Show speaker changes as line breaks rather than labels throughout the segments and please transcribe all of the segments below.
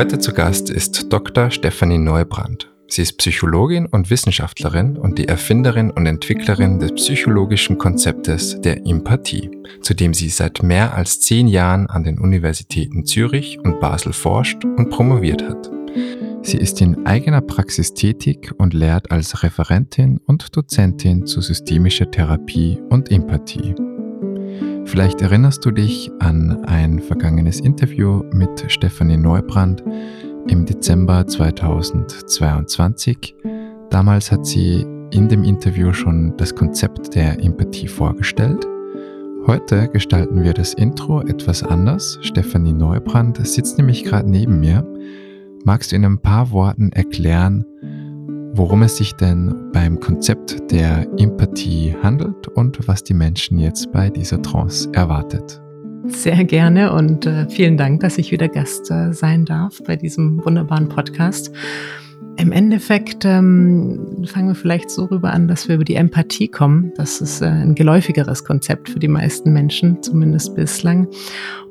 Heute zu Gast ist Dr. Stefanie Neubrand. Sie ist Psychologin und Wissenschaftlerin und die Erfinderin und Entwicklerin des psychologischen Konzeptes der Empathie, zu dem sie seit mehr als zehn Jahren an den Universitäten Zürich und Basel forscht und promoviert hat. Sie ist in eigener Praxis tätig und lehrt als Referentin und Dozentin zu systemischer Therapie und Empathie. Vielleicht erinnerst du dich an ein vergangenes Interview mit Stefanie Neubrand im Dezember 2022. Damals hat sie in dem Interview schon das Konzept der Empathie vorgestellt. Heute gestalten wir das Intro etwas anders. Stefanie Neubrand sitzt nämlich gerade neben mir. Magst du in ein paar Worten erklären, worum es sich denn beim Konzept der Empathie handelt und was die Menschen jetzt bei dieser Trance erwartet.
Sehr gerne und äh, vielen Dank, dass ich wieder Gast äh, sein darf bei diesem wunderbaren Podcast. Im Endeffekt ähm, fangen wir vielleicht so rüber an, dass wir über die Empathie kommen. Das ist äh, ein geläufigeres Konzept für die meisten Menschen, zumindest bislang.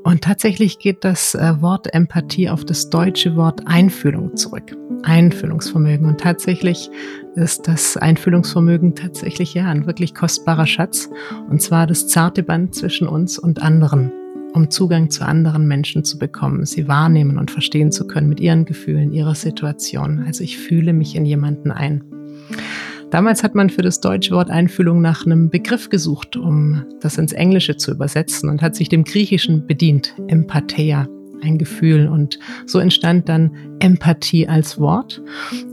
Und tatsächlich geht das äh, Wort Empathie auf das deutsche Wort Einfühlung zurück. Einfühlungsvermögen. Und tatsächlich ist das Einfühlungsvermögen tatsächlich ja ein wirklich kostbarer Schatz. Und zwar das zarte Band zwischen uns und anderen um Zugang zu anderen Menschen zu bekommen, sie wahrnehmen und verstehen zu können mit ihren Gefühlen, ihrer Situation. Also ich fühle mich in jemanden ein. Damals hat man für das deutsche Wort Einfühlung nach einem Begriff gesucht, um das ins Englische zu übersetzen und hat sich dem Griechischen bedient, Empatheia, ein Gefühl. Und so entstand dann Empathie als Wort.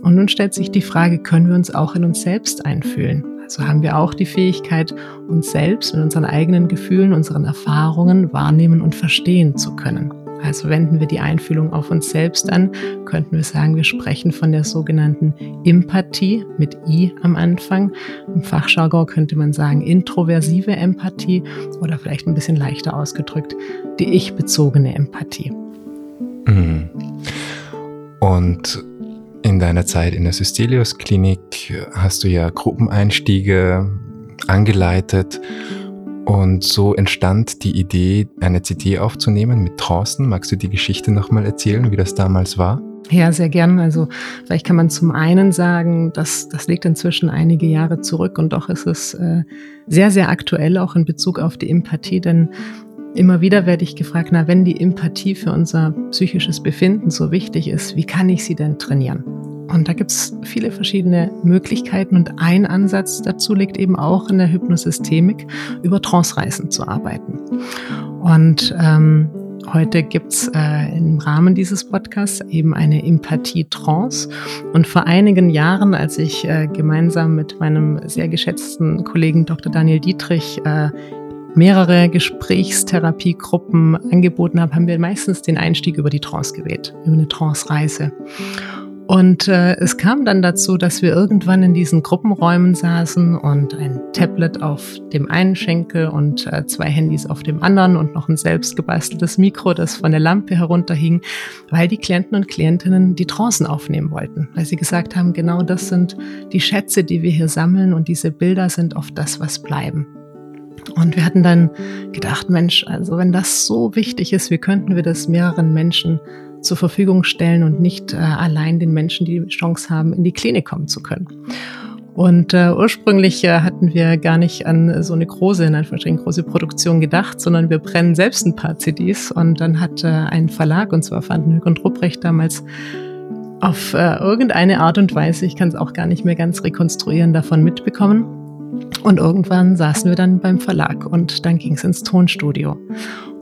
Und nun stellt sich die Frage, können wir uns auch in uns selbst einfühlen? Also haben wir auch die Fähigkeit, uns selbst mit unseren eigenen Gefühlen, unseren Erfahrungen wahrnehmen und verstehen zu können. Also wenden wir die Einfühlung auf uns selbst an, könnten wir sagen, wir sprechen von der sogenannten Empathie mit I am Anfang. Im Fachjargon könnte man sagen introversive Empathie oder vielleicht ein bisschen leichter ausgedrückt die ich-bezogene Empathie.
Mhm. Und in deiner Zeit in der Systelius Klinik hast du ja Gruppeneinstiege angeleitet und so entstand die Idee, eine CD aufzunehmen mit Trancen. Magst du die Geschichte nochmal erzählen, wie das damals war?
Ja, sehr gern. Also vielleicht kann man zum einen sagen, dass das liegt inzwischen einige Jahre zurück und doch ist es äh, sehr, sehr aktuell auch in Bezug auf die Empathie, denn Immer wieder werde ich gefragt, na, wenn die Empathie für unser psychisches Befinden so wichtig ist, wie kann ich sie denn trainieren? Und da gibt es viele verschiedene Möglichkeiten und ein Ansatz dazu liegt eben auch in der Hypnosystemik, über Trance-Reisen zu arbeiten. Und ähm, heute gibt's äh, im Rahmen dieses Podcasts eben eine Empathie-Trance. Und vor einigen Jahren, als ich äh, gemeinsam mit meinem sehr geschätzten Kollegen Dr. Daniel Dietrich äh, mehrere Gesprächstherapiegruppen angeboten habe, haben wir meistens den Einstieg über die Trance gewählt, über eine Trance-Reise. Und äh, es kam dann dazu, dass wir irgendwann in diesen Gruppenräumen saßen und ein Tablet auf dem einen Schenkel und äh, zwei Handys auf dem anderen und noch ein selbst gebasteltes Mikro, das von der Lampe herunterhing, weil die Klienten und Klientinnen die Trancen aufnehmen wollten, weil sie gesagt haben, genau das sind die Schätze, die wir hier sammeln und diese Bilder sind oft das, was bleiben. Und wir hatten dann gedacht, Mensch, also wenn das so wichtig ist, wie könnten wir das mehreren Menschen zur Verfügung stellen und nicht äh, allein den Menschen die Chance haben, in die Klinik kommen zu können. Und äh, ursprünglich äh, hatten wir gar nicht an so eine große, in Anführungsstrichen große Produktion gedacht, sondern wir brennen selbst ein paar CDs. Und dann hat äh, ein Verlag, und zwar Vandenhoek und Rupprecht damals, auf äh, irgendeine Art und Weise, ich kann es auch gar nicht mehr ganz rekonstruieren, davon mitbekommen und irgendwann saßen wir dann beim Verlag und dann ging es ins Tonstudio.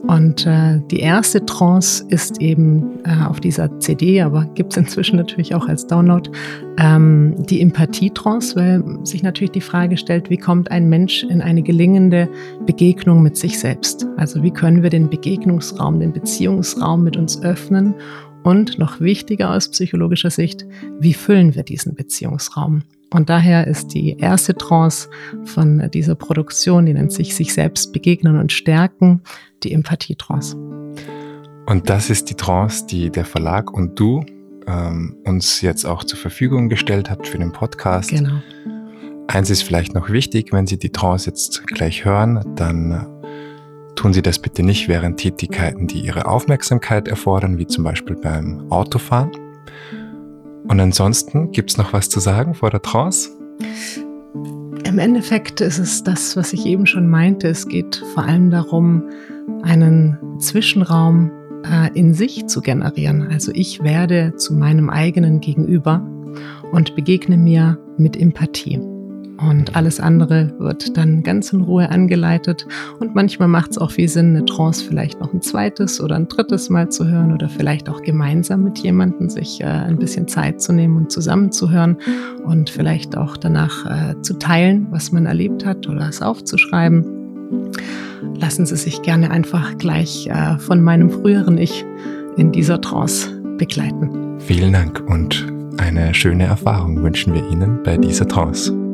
Und äh, die erste Trance ist eben äh, auf dieser CD, aber gibt es inzwischen natürlich auch als Download, ähm, die Empathie-Trance, weil sich natürlich die Frage stellt, wie kommt ein Mensch in eine gelingende Begegnung mit sich selbst? Also wie können wir den Begegnungsraum, den Beziehungsraum mit uns öffnen? Und noch wichtiger aus psychologischer Sicht, wie füllen wir diesen Beziehungsraum? Und daher ist die erste Trance von dieser Produktion, die nennt sich sich selbst begegnen und stärken, die Empathie-Trance.
Und das ist die Trance, die der Verlag und du ähm, uns jetzt auch zur Verfügung gestellt habt für den Podcast.
Genau.
Eins ist vielleicht noch wichtig, wenn Sie die Trance jetzt gleich hören, dann tun Sie das bitte nicht während Tätigkeiten, die Ihre Aufmerksamkeit erfordern, wie zum Beispiel beim Autofahren. Und ansonsten gibt es noch was zu sagen vor der Trance?
Im Endeffekt ist es das, was ich eben schon meinte. Es geht vor allem darum, einen Zwischenraum äh, in sich zu generieren. Also ich werde zu meinem eigenen Gegenüber und begegne mir mit Empathie. Und alles andere wird dann ganz in Ruhe angeleitet. Und manchmal macht es auch viel Sinn, eine Trance vielleicht noch ein zweites oder ein drittes Mal zu hören oder vielleicht auch gemeinsam mit jemandem sich äh, ein bisschen Zeit zu nehmen und zusammenzuhören und vielleicht auch danach äh, zu teilen, was man erlebt hat oder es aufzuschreiben. Lassen Sie sich gerne einfach gleich äh, von meinem früheren Ich in dieser Trance begleiten.
Vielen Dank und eine schöne Erfahrung wünschen wir Ihnen bei dieser Trance.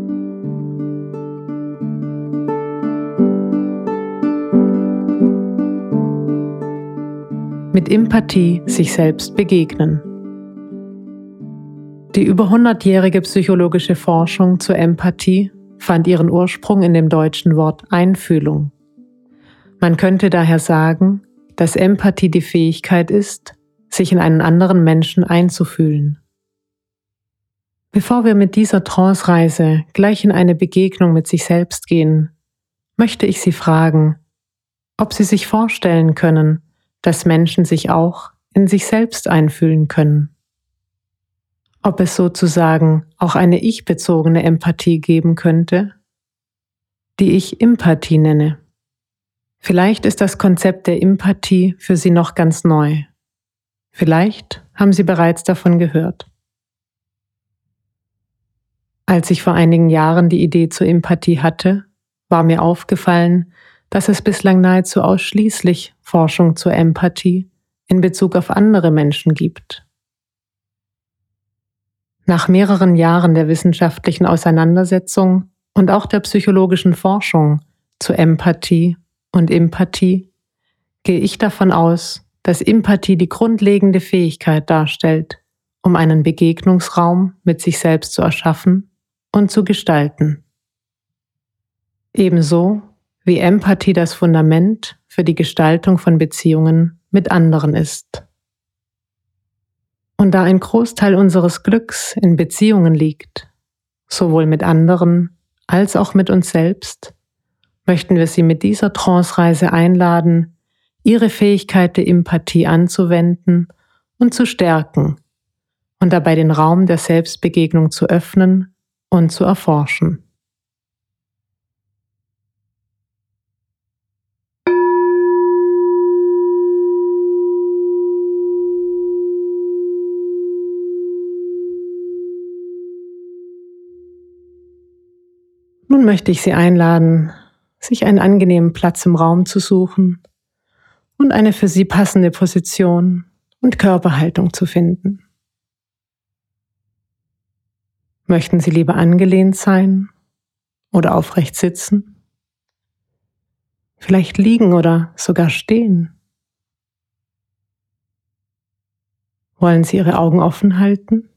Mit Empathie sich selbst begegnen. Die über 100-jährige psychologische Forschung zur Empathie fand ihren Ursprung in dem deutschen Wort Einfühlung. Man könnte daher sagen, dass Empathie die Fähigkeit ist, sich in einen anderen Menschen einzufühlen. Bevor wir mit dieser Trance-Reise gleich in eine Begegnung mit sich selbst gehen, möchte ich Sie fragen, ob Sie sich vorstellen können, dass Menschen sich auch in sich selbst einfühlen können. Ob es sozusagen auch eine ich-bezogene Empathie geben könnte, die ich Empathie nenne. Vielleicht ist das Konzept der Empathie für Sie noch ganz neu. Vielleicht haben Sie bereits davon gehört. Als ich vor einigen Jahren die Idee zur Empathie hatte, war mir aufgefallen, dass es bislang nahezu ausschließlich Forschung zur Empathie in Bezug auf andere Menschen gibt. Nach mehreren Jahren der wissenschaftlichen Auseinandersetzung und auch der psychologischen Forschung zu Empathie und Empathie gehe ich davon aus, dass Empathie die grundlegende Fähigkeit darstellt, um einen Begegnungsraum mit sich selbst zu erschaffen und zu gestalten. Ebenso wie Empathie das Fundament für die Gestaltung von Beziehungen mit anderen ist. Und da ein Großteil unseres Glücks in Beziehungen liegt, sowohl mit anderen als auch mit uns selbst, möchten wir Sie mit dieser Trance-Reise einladen, Ihre Fähigkeit der Empathie anzuwenden und zu stärken und dabei den Raum der Selbstbegegnung zu öffnen und zu erforschen. Nun möchte ich Sie einladen, sich einen angenehmen Platz im Raum zu suchen und eine für Sie passende Position und Körperhaltung zu finden. Möchten Sie lieber angelehnt sein oder aufrecht sitzen? Vielleicht liegen oder sogar stehen? Wollen Sie Ihre Augen offen halten?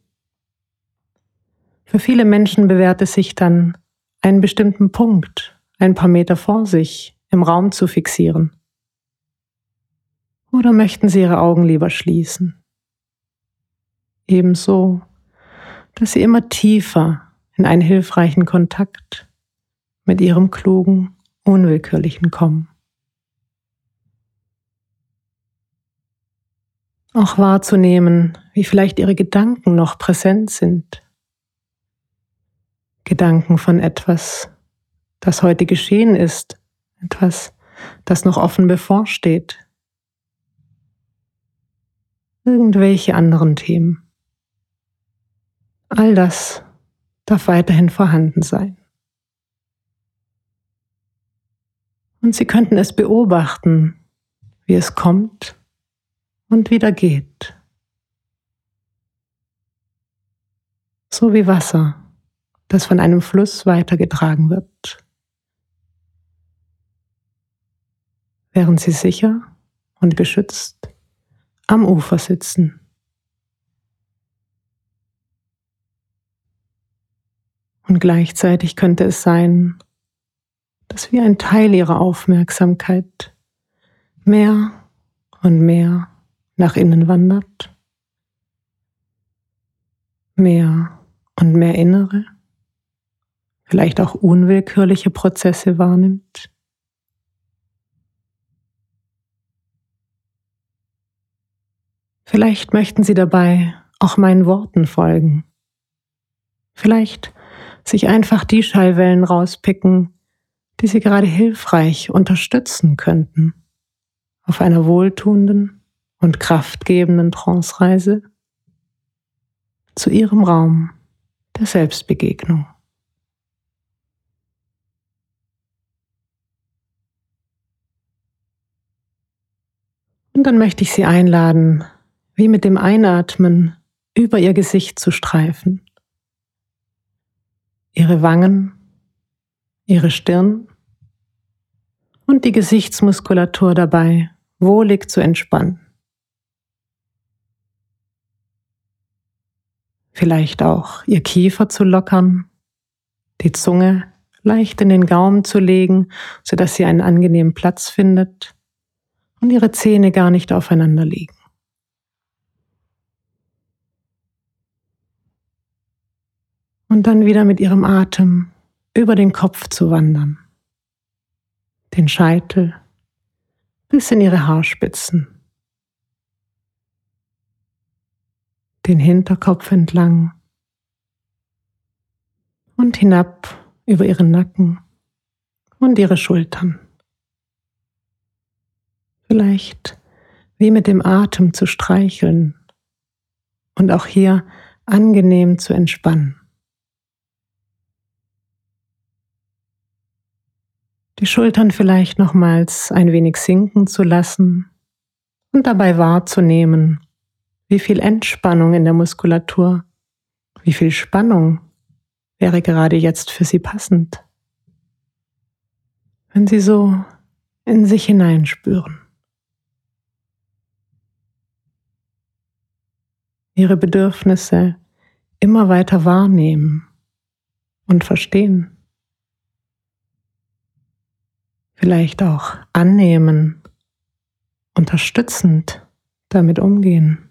Für viele Menschen bewährt es sich dann, einen bestimmten Punkt ein paar Meter vor sich im Raum zu fixieren? Oder möchten Sie Ihre Augen lieber schließen? Ebenso, dass Sie immer tiefer in einen hilfreichen Kontakt mit Ihrem klugen, unwillkürlichen kommen. Auch wahrzunehmen, wie vielleicht Ihre Gedanken noch präsent sind Gedanken von etwas, das heute geschehen ist, etwas, das noch offen bevorsteht. Irgendwelche anderen Themen. All das darf weiterhin vorhanden sein. Und Sie könnten es beobachten, wie es kommt und wieder geht. So wie Wasser das von einem Fluss weitergetragen wird. Während sie sicher und geschützt am Ufer sitzen. Und gleichzeitig könnte es sein, dass wie ein Teil ihrer Aufmerksamkeit mehr und mehr nach innen wandert, mehr und mehr innere vielleicht auch unwillkürliche Prozesse wahrnimmt. Vielleicht möchten Sie dabei auch meinen Worten folgen. Vielleicht sich einfach die Schallwellen rauspicken, die Sie gerade hilfreich unterstützen könnten auf einer wohltuenden und kraftgebenden Trance-Reise zu Ihrem Raum der Selbstbegegnung. Und dann möchte ich Sie einladen, wie mit dem Einatmen über Ihr Gesicht zu streifen ihre Wangen, ihre Stirn und die Gesichtsmuskulatur dabei wohlig zu entspannen. Vielleicht auch ihr Kiefer zu lockern, die Zunge leicht in den Gaumen zu legen, sodass sie einen angenehmen Platz findet und ihre Zähne gar nicht aufeinander liegen. und dann wieder mit ihrem Atem über den Kopf zu wandern, den Scheitel bis in ihre Haarspitzen, den Hinterkopf entlang und hinab über ihren Nacken und ihre Schultern. Vielleicht wie mit dem Atem zu streicheln und auch hier angenehm zu entspannen. die Schultern vielleicht nochmals ein wenig sinken zu lassen und dabei wahrzunehmen, wie viel Entspannung in der Muskulatur, wie viel Spannung wäre gerade jetzt für Sie passend. Wenn Sie so in sich hineinspüren. Ihre Bedürfnisse immer weiter wahrnehmen und verstehen. vielleicht auch annehmen, unterstützend damit umgehen,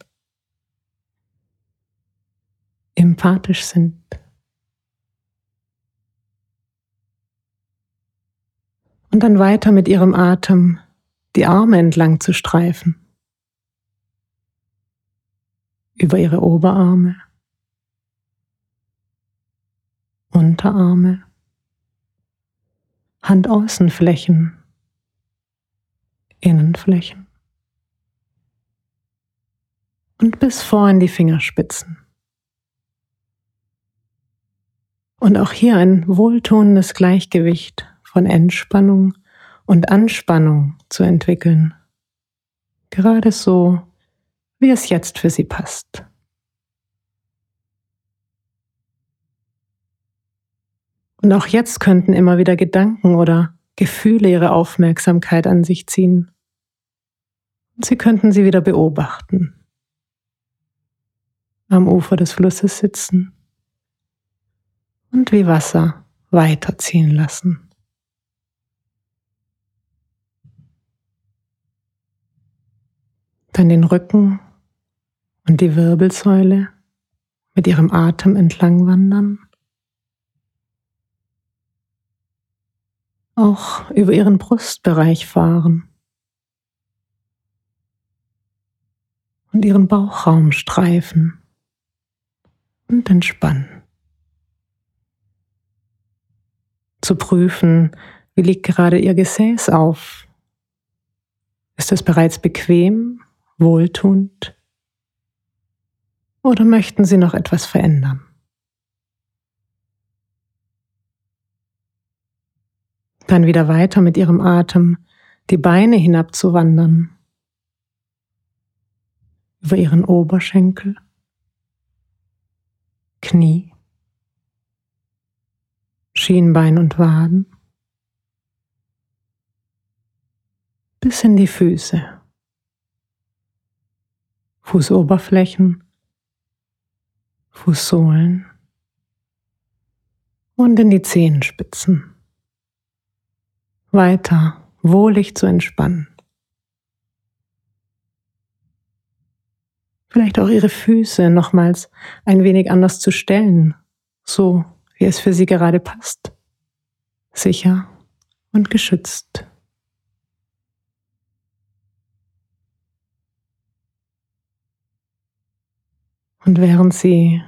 empathisch sind. Und dann weiter mit ihrem Atem die Arme entlang zu streifen, über ihre Oberarme, Unterarme, Handaußenflächen, Innenflächen und bis vor in die Fingerspitzen. Und auch hier ein wohltuendes Gleichgewicht von Entspannung und Anspannung zu entwickeln. Gerade so, wie es jetzt für Sie passt. Und auch jetzt könnten immer wieder Gedanken oder Gefühle ihre Aufmerksamkeit an sich ziehen. Und Sie könnten sie wieder beobachten. Am Ufer des Flusses sitzen und wie Wasser weiterziehen lassen. Dann den Rücken und die Wirbelsäule mit ihrem Atem entlang wandern. auch über ihren Brustbereich fahren und ihren Bauchraum streifen und entspannen. Zu prüfen, wie liegt gerade ihr Gesäß auf? Ist es bereits bequem, wohltuend? Oder möchten Sie noch etwas verändern? Dann wieder weiter mit ihrem Atem die Beine hinabzuwandern. Über ihren Oberschenkel, Knie, Schienbein und Waden, bis in die Füße, Fußoberflächen, Fußsohlen und in die Zehenspitzen. Weiter wohlig zu entspannen. Vielleicht auch ihre Füße nochmals ein wenig anders zu stellen, so wie es für sie gerade passt. Sicher und geschützt. Und während sie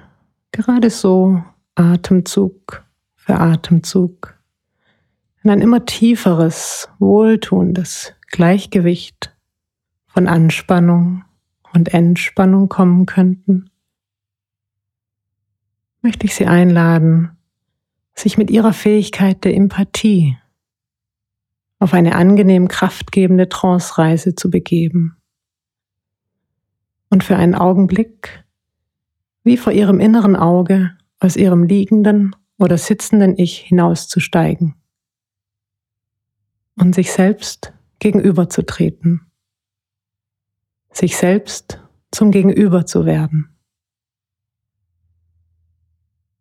gerade so Atemzug für Atemzug in ein immer tieferes, wohltuendes Gleichgewicht von Anspannung und Entspannung kommen könnten, möchte ich Sie einladen, sich mit Ihrer Fähigkeit der Empathie auf eine angenehm kraftgebende Trance-Reise zu begeben. Und für einen Augenblick wie vor Ihrem inneren Auge aus Ihrem liegenden oder sitzenden Ich hinauszusteigen und sich selbst gegenüberzutreten, sich selbst zum Gegenüber zu werden,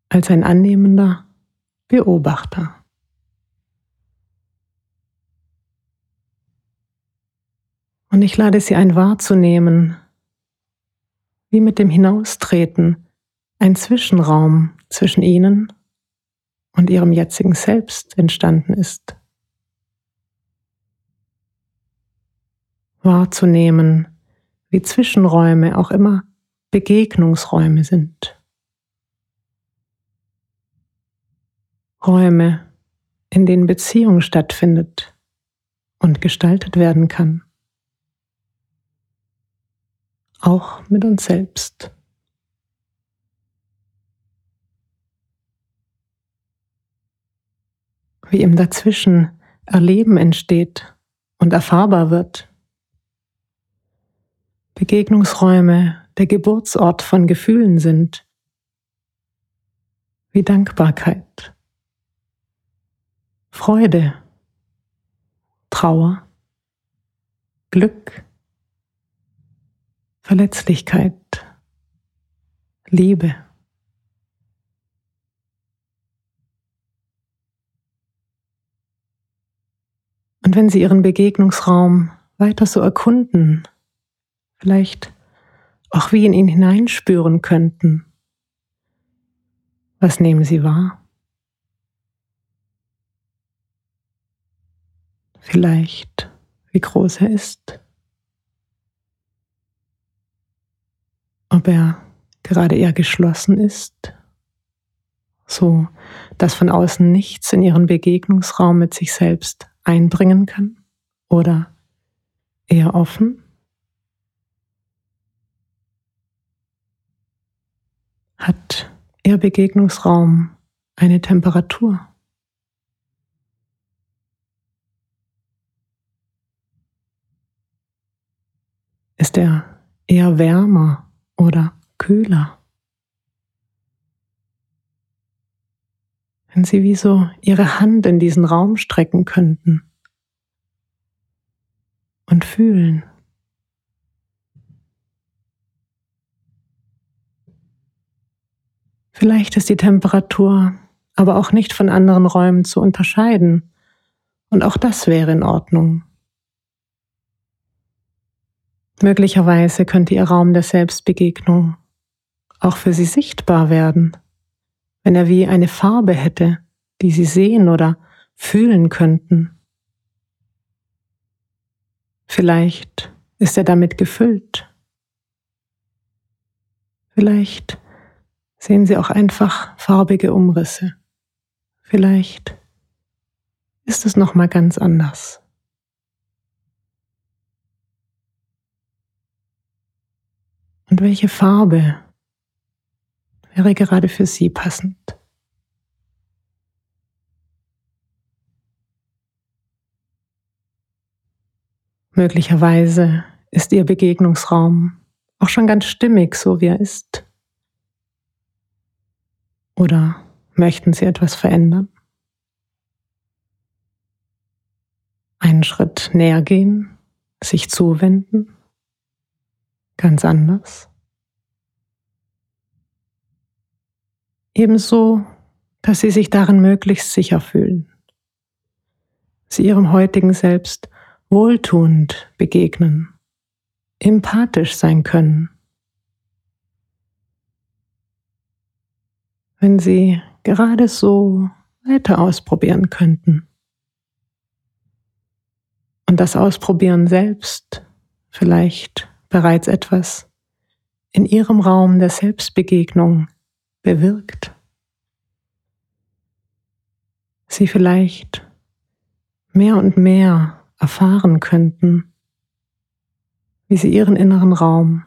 als ein annehmender Beobachter. Und ich lade Sie ein wahrzunehmen, wie mit dem Hinaustreten ein Zwischenraum zwischen Ihnen und Ihrem jetzigen Selbst entstanden ist. Wahrzunehmen, wie Zwischenräume auch immer Begegnungsräume sind. Räume, in denen Beziehung stattfindet und gestaltet werden kann. Auch mit uns selbst. Wie im Dazwischen Erleben entsteht und erfahrbar wird. Begegnungsräume der Geburtsort von Gefühlen sind, wie Dankbarkeit, Freude, Trauer, Glück, Verletzlichkeit, Liebe. Und wenn Sie Ihren Begegnungsraum weiter so erkunden, vielleicht auch wie in ihn hineinspüren könnten. Was nehmen Sie wahr? Vielleicht, wie groß er ist. Ob er gerade eher geschlossen ist, so dass von außen nichts in ihren Begegnungsraum mit sich selbst eindringen kann, oder eher offen. Hat Ihr Begegnungsraum eine Temperatur? Ist er eher wärmer oder kühler? Wenn Sie wie so Ihre Hand in diesen Raum strecken könnten und fühlen. Vielleicht ist die Temperatur aber auch nicht von anderen Räumen zu unterscheiden. Und auch das wäre in Ordnung. Möglicherweise könnte Ihr Raum der Selbstbegegnung auch für Sie sichtbar werden, wenn er wie eine Farbe hätte, die Sie sehen oder fühlen könnten. Vielleicht ist er damit gefüllt. Vielleicht sehen Sie auch einfach farbige Umrisse. Vielleicht ist es noch mal ganz anders. Und welche Farbe wäre gerade für Sie passend? Möglicherweise ist Ihr Begegnungsraum auch schon ganz stimmig, so wie er ist. Oder möchten Sie etwas verändern? Einen Schritt näher gehen, sich zuwenden, ganz anders. Ebenso dass Sie sich darin möglichst sicher fühlen. Sie Ihrem heutigen Selbst wohltuend begegnen, empathisch sein können. Wenn Sie gerade so weiter ausprobieren könnten. Und das Ausprobieren selbst vielleicht bereits etwas in Ihrem Raum der Selbstbegegnung bewirkt. Sie vielleicht mehr und mehr erfahren könnten, wie Sie Ihren inneren Raum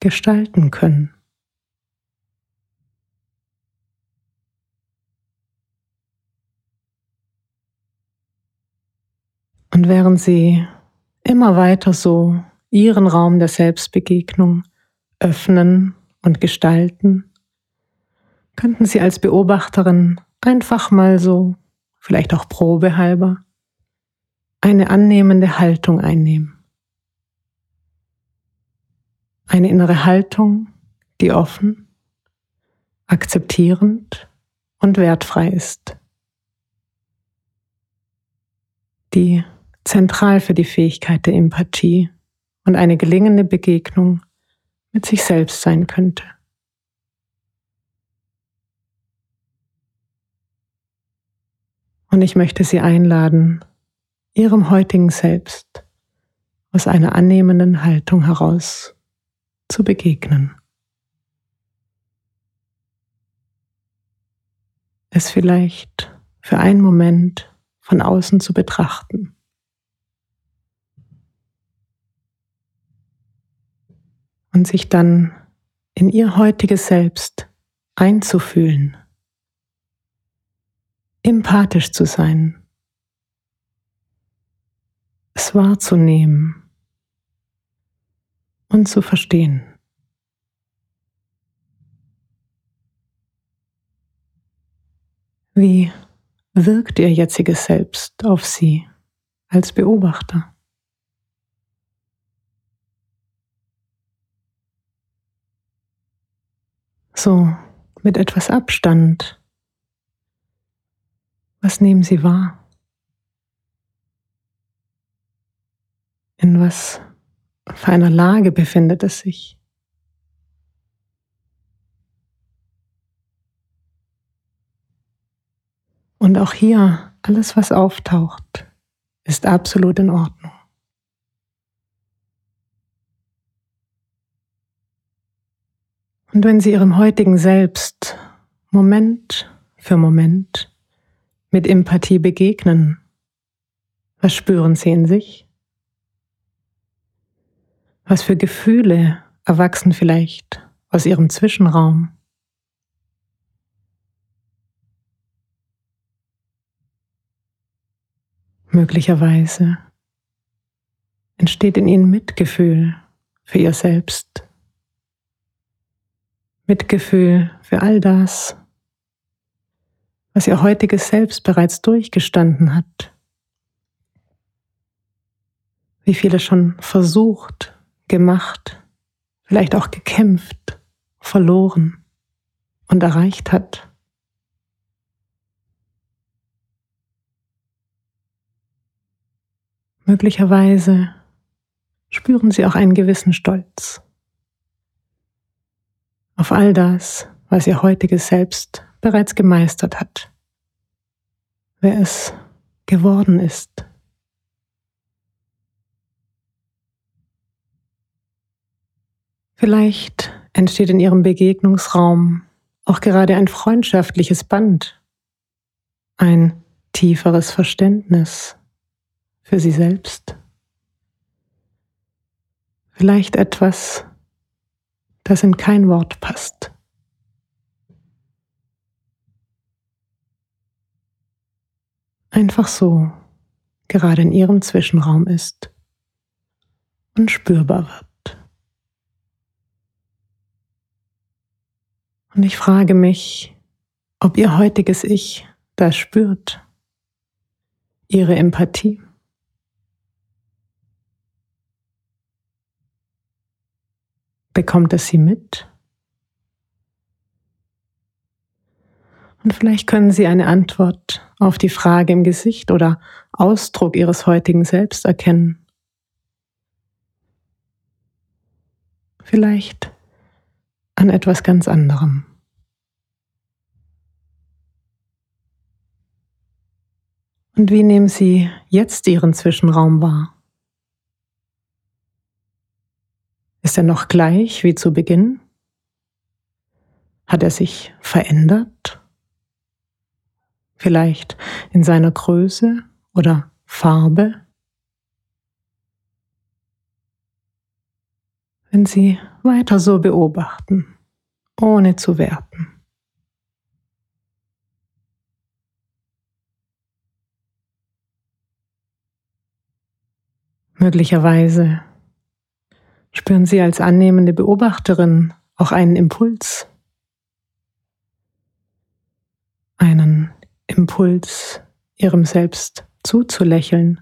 gestalten können. Und während Sie immer weiter so Ihren Raum der Selbstbegegnung öffnen und gestalten, könnten Sie als Beobachterin einfach mal so, vielleicht auch probehalber, eine annehmende Haltung einnehmen. Eine innere Haltung, die offen, akzeptierend und wertfrei ist. Die zentral für die Fähigkeit der Empathie und eine gelingende Begegnung mit sich selbst sein könnte. Und ich möchte Sie einladen, Ihrem heutigen Selbst aus einer annehmenden Haltung heraus zu begegnen. Es vielleicht für einen Moment von außen zu betrachten. Und sich dann in ihr heutiges Selbst einzufühlen, empathisch zu sein, es wahrzunehmen und zu verstehen. Wie wirkt ihr jetziges Selbst auf sie als Beobachter? So, mit etwas Abstand. Was nehmen Sie wahr? In was für einer Lage befindet es sich? Und auch hier, alles, was auftaucht, ist absolut in Ordnung. Und wenn Sie Ihrem heutigen Selbst Moment für Moment mit Empathie begegnen, was spüren Sie in sich? Was für Gefühle erwachsen vielleicht aus Ihrem Zwischenraum? Möglicherweise entsteht in Ihnen Mitgefühl für Ihr Selbst Mitgefühl für all das, was ihr heutiges Selbst bereits durchgestanden hat. Wie viele schon versucht, gemacht, vielleicht auch gekämpft, verloren und erreicht hat. Möglicherweise spüren sie auch einen gewissen Stolz auf all das, was ihr heutiges Selbst bereits gemeistert hat, wer es geworden ist. Vielleicht entsteht in ihrem Begegnungsraum auch gerade ein freundschaftliches Band, ein tieferes Verständnis für sie selbst. Vielleicht etwas, das in kein Wort passt. Einfach so gerade in ihrem Zwischenraum ist und spürbar wird. Und ich frage mich, ob ihr heutiges Ich das spürt, ihre Empathie. Bekommt es sie mit? Und vielleicht können Sie eine Antwort auf die Frage im Gesicht oder Ausdruck Ihres heutigen Selbst erkennen. Vielleicht an etwas ganz anderem. Und wie nehmen Sie jetzt Ihren Zwischenraum wahr? Ist er noch gleich wie zu Beginn? Hat er sich verändert? Vielleicht in seiner Größe oder Farbe? Wenn Sie weiter so beobachten, ohne zu werten. Möglicherweise spüren Sie als annehmende Beobachterin auch einen Impuls. Einen Impuls, Ihrem Selbst zuzulächeln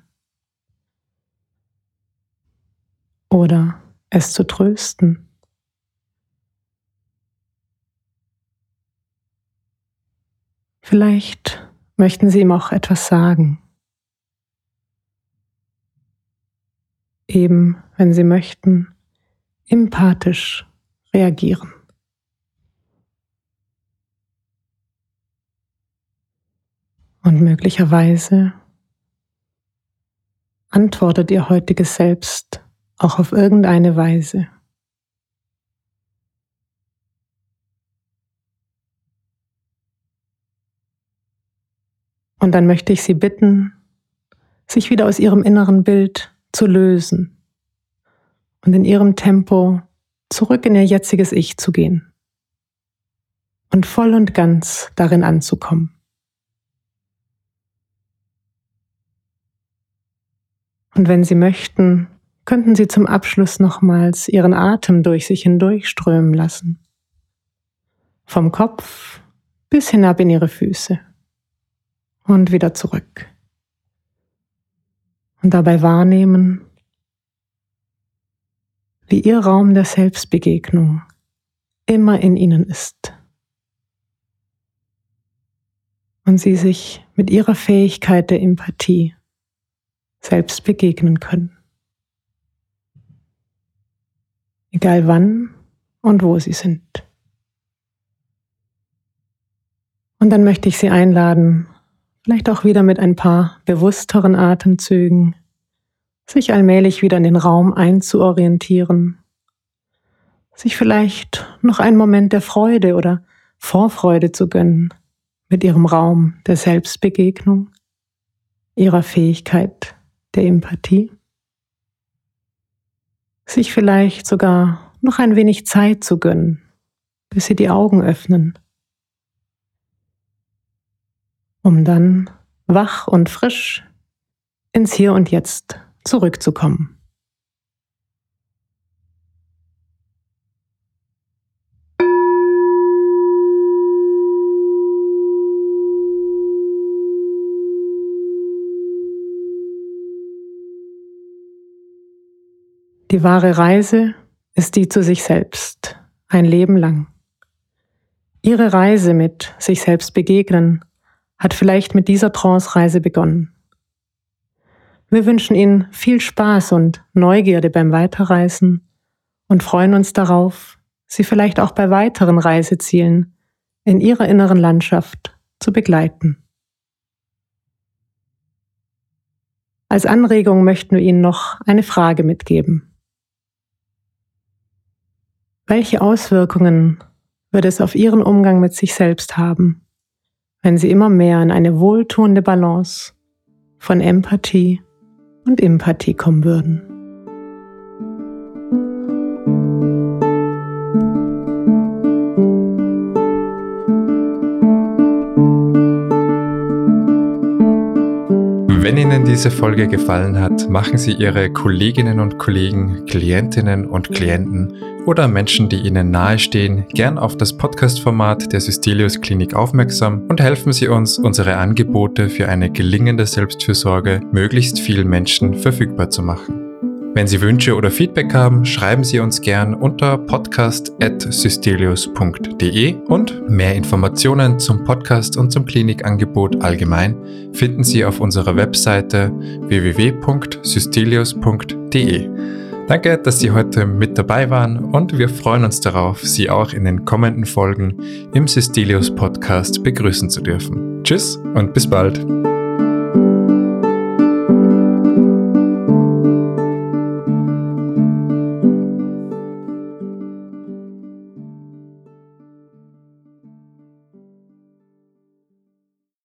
oder es zu trösten. Vielleicht möchten Sie ihm auch etwas sagen. eben, wenn Sie möchten, empathisch reagieren. Und möglicherweise antwortet Ihr heutiges Selbst auch auf irgendeine Weise. Und dann möchte ich Sie bitten, sich wieder aus Ihrem inneren Bild zu lösen und in ihrem Tempo zurück in ihr jetziges Ich zu gehen und voll und ganz darin anzukommen. Und wenn Sie möchten, könnten Sie zum Abschluss nochmals Ihren Atem durch sich hindurchströmen lassen. Vom Kopf bis hinab in Ihre Füße und wieder zurück und dabei wahrnehmen, wie ihr Raum der Selbstbegegnung immer in ihnen ist und sie sich mit ihrer Fähigkeit der Empathie selbst begegnen können. Egal wann und wo sie sind. Und dann möchte ich Sie einladen, vielleicht auch wieder mit ein paar bewussteren Atemzügen, sich allmählich wieder in den Raum einzuorientieren, sich vielleicht noch einen Moment der Freude oder Vorfreude zu gönnen mit ihrem Raum der Selbstbegegnung, ihrer Fähigkeit der Empathie, sich vielleicht sogar noch ein wenig Zeit zu gönnen, bis sie die Augen öffnen um dann wach und frisch ins Hier und Jetzt zurückzukommen. Die wahre Reise ist die zu sich selbst, ein Leben lang. Ihre Reise mit sich selbst begegnen hat vielleicht mit dieser Trance-Reise begonnen. Wir wünschen Ihnen viel Spaß und Neugierde beim Weiterreisen und freuen uns darauf, Sie vielleicht auch bei weiteren Reisezielen in Ihrer inneren Landschaft zu begleiten. Als Anregung möchten wir Ihnen noch eine Frage mitgeben. Welche Auswirkungen wird es auf Ihren Umgang mit sich selbst haben, wenn sie immer mehr in eine wohltuende Balance von Empathie und Empathie kommen würden.
Wenn Ihnen diese Folge gefallen hat, machen Sie Ihre Kolleginnen und Kollegen, Klientinnen und Klienten oder Menschen, die Ihnen nahestehen, gern auf das Podcast-Format der Systelius Klinik aufmerksam und helfen Sie uns, unsere Angebote für eine gelingende Selbstfürsorge möglichst vielen Menschen verfügbar zu machen. Wenn Sie Wünsche oder Feedback haben, schreiben Sie uns gern unter podcast.systelius.de und mehr Informationen zum Podcast und zum Klinikangebot allgemein finden Sie auf unserer Webseite www.systelius.de. Danke, dass Sie heute mit dabei waren und wir freuen uns darauf, Sie auch in den kommenden Folgen im Systelius Podcast begrüßen zu dürfen. Tschüss und bis bald.